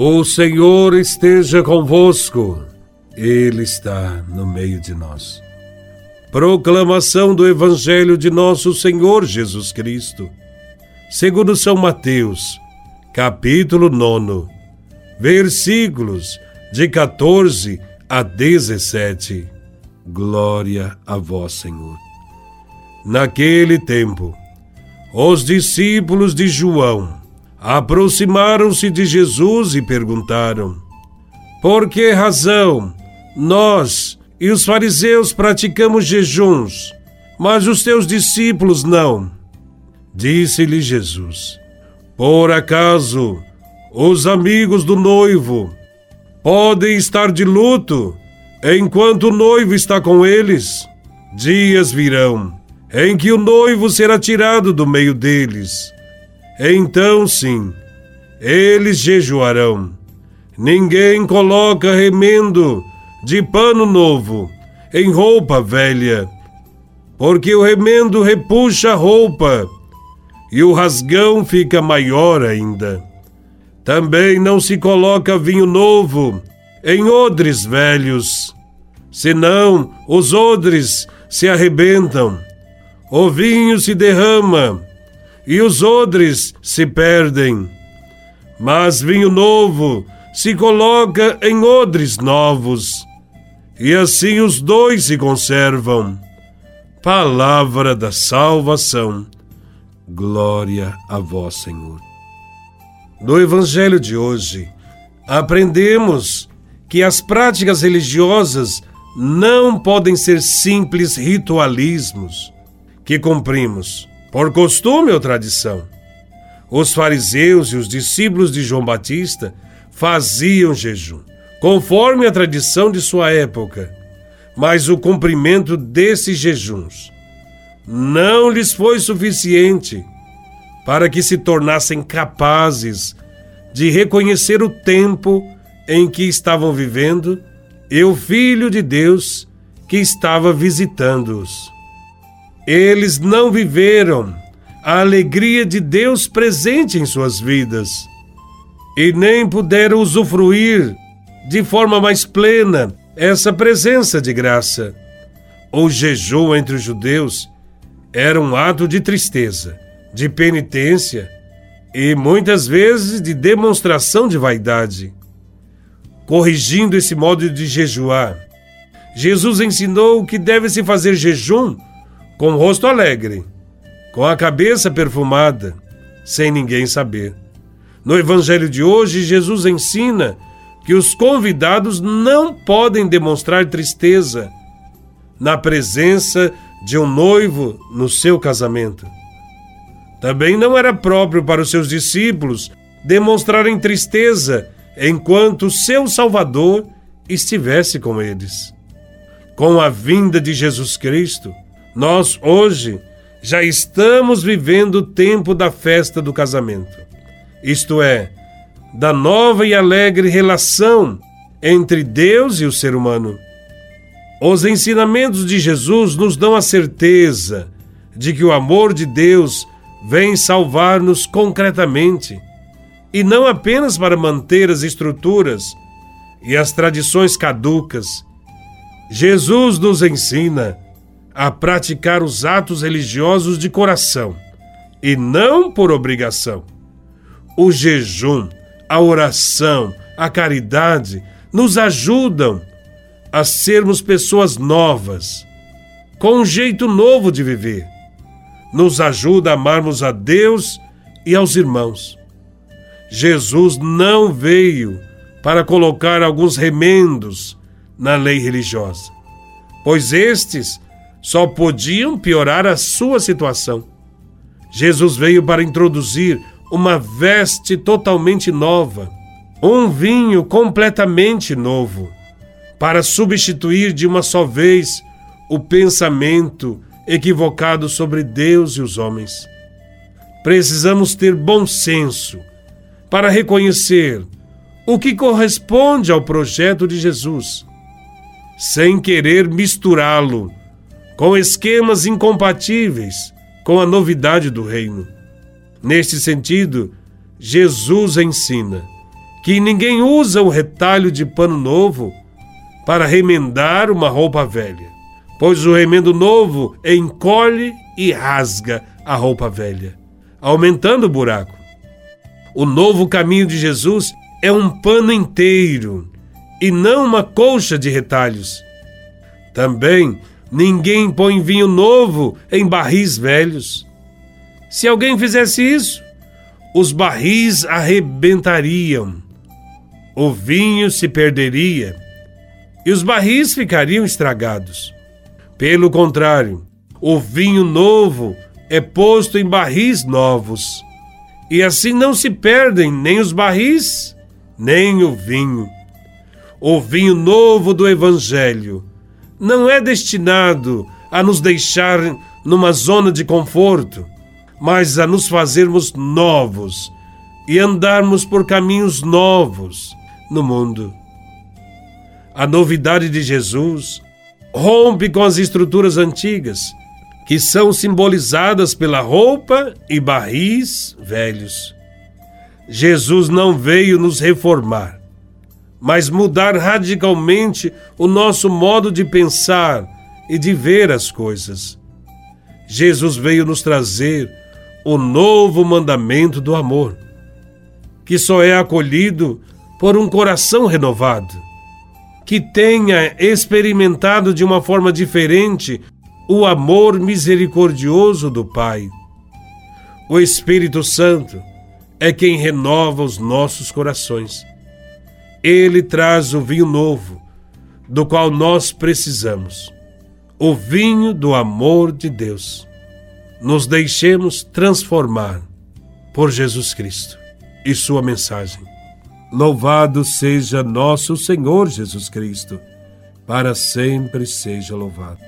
O Senhor esteja convosco, Ele está no meio de nós. Proclamação do Evangelho de Nosso Senhor Jesus Cristo, segundo São Mateus, capítulo 9, versículos de 14 a 17. Glória a Vós, Senhor. Naquele tempo, os discípulos de João aproximaram-se de Jesus e perguntaram: Por que razão nós e os fariseus praticamos jejuns, mas os teus discípulos não? Disse-lhe Jesus: Por acaso os amigos do noivo podem estar de luto enquanto o noivo está com eles? Dias virão em que o noivo será tirado do meio deles. Então sim, eles jejuarão. Ninguém coloca remendo de pano novo em roupa velha, porque o remendo repuxa a roupa e o rasgão fica maior ainda. Também não se coloca vinho novo em odres velhos, senão os odres se arrebentam o vinho se derrama e os odres se perdem. Mas vinho novo se coloca em odres novos, e assim os dois se conservam. Palavra da salvação. Glória a vós, Senhor. No Evangelho de hoje, aprendemos que as práticas religiosas não podem ser simples ritualismos que cumprimos, por costume ou tradição. Os fariseus e os discípulos de João Batista faziam jejum, conforme a tradição de sua época, mas o cumprimento desses jejuns não lhes foi suficiente para que se tornassem capazes de reconhecer o tempo em que estavam vivendo e o Filho de Deus que estava visitando-os. Eles não viveram a alegria de Deus presente em suas vidas e nem puderam usufruir de forma mais plena essa presença de graça. O jejum entre os judeus era um ato de tristeza, de penitência e muitas vezes de demonstração de vaidade. Corrigindo esse modo de jejuar, Jesus ensinou que deve-se fazer jejum com o rosto alegre, com a cabeça perfumada, sem ninguém saber. No Evangelho de hoje, Jesus ensina que os convidados não podem demonstrar tristeza na presença de um noivo no seu casamento. Também não era próprio para os seus discípulos demonstrarem tristeza enquanto seu Salvador estivesse com eles. Com a vinda de Jesus Cristo, nós hoje já estamos vivendo o tempo da festa do casamento, isto é, da nova e alegre relação entre Deus e o ser humano. Os ensinamentos de Jesus nos dão a certeza de que o amor de Deus vem salvar-nos concretamente e não apenas para manter as estruturas e as tradições caducas. Jesus nos ensina a praticar os atos religiosos de coração e não por obrigação. O jejum, a oração, a caridade nos ajudam a sermos pessoas novas, com um jeito novo de viver. Nos ajuda a amarmos a Deus e aos irmãos. Jesus não veio para colocar alguns remendos na lei religiosa, pois estes só podiam piorar a sua situação. Jesus veio para introduzir uma veste totalmente nova, um vinho completamente novo, para substituir de uma só vez o pensamento equivocado sobre Deus e os homens. Precisamos ter bom senso para reconhecer o que corresponde ao projeto de Jesus, sem querer misturá-lo com esquemas incompatíveis com a novidade do reino. Neste sentido, Jesus ensina que ninguém usa um retalho de pano novo para remendar uma roupa velha, pois o remendo novo encolhe e rasga a roupa velha, aumentando o buraco. O novo caminho de Jesus é um pano inteiro e não uma colcha de retalhos. Também ninguém põe vinho novo em barris velhos. Se alguém fizesse isso, os barris arrebentariam, o vinho se perderia e os barris ficariam estragados. Pelo contrário, o vinho novo é posto em barris novos e assim não se perdem nem os barris, nem o vinho. O vinho novo do Evangelho não é destinado a nos deixar numa zona de conforto, mas a nos fazermos novos e andarmos por caminhos novos no mundo. A novidade de Jesus rompe com as estruturas antigas que são simbolizadas pela roupa e barris velhos. Jesus não veio nos reformar, mas mudar radicalmente o nosso modo de pensar e de ver as coisas. Jesus veio nos trazer o novo mandamento do amor, que só é acolhido por um coração renovado, que tenha experimentado de uma forma diferente o amor misericordioso do Pai. O Espírito Santo é quem renova os nossos corações. Ele traz o vinho novo, do qual nós precisamos, o vinho do amor de Deus. Nos deixemos transformar por Jesus Cristo e Sua mensagem. Louvado seja nosso Senhor Jesus Cristo, para sempre seja louvado.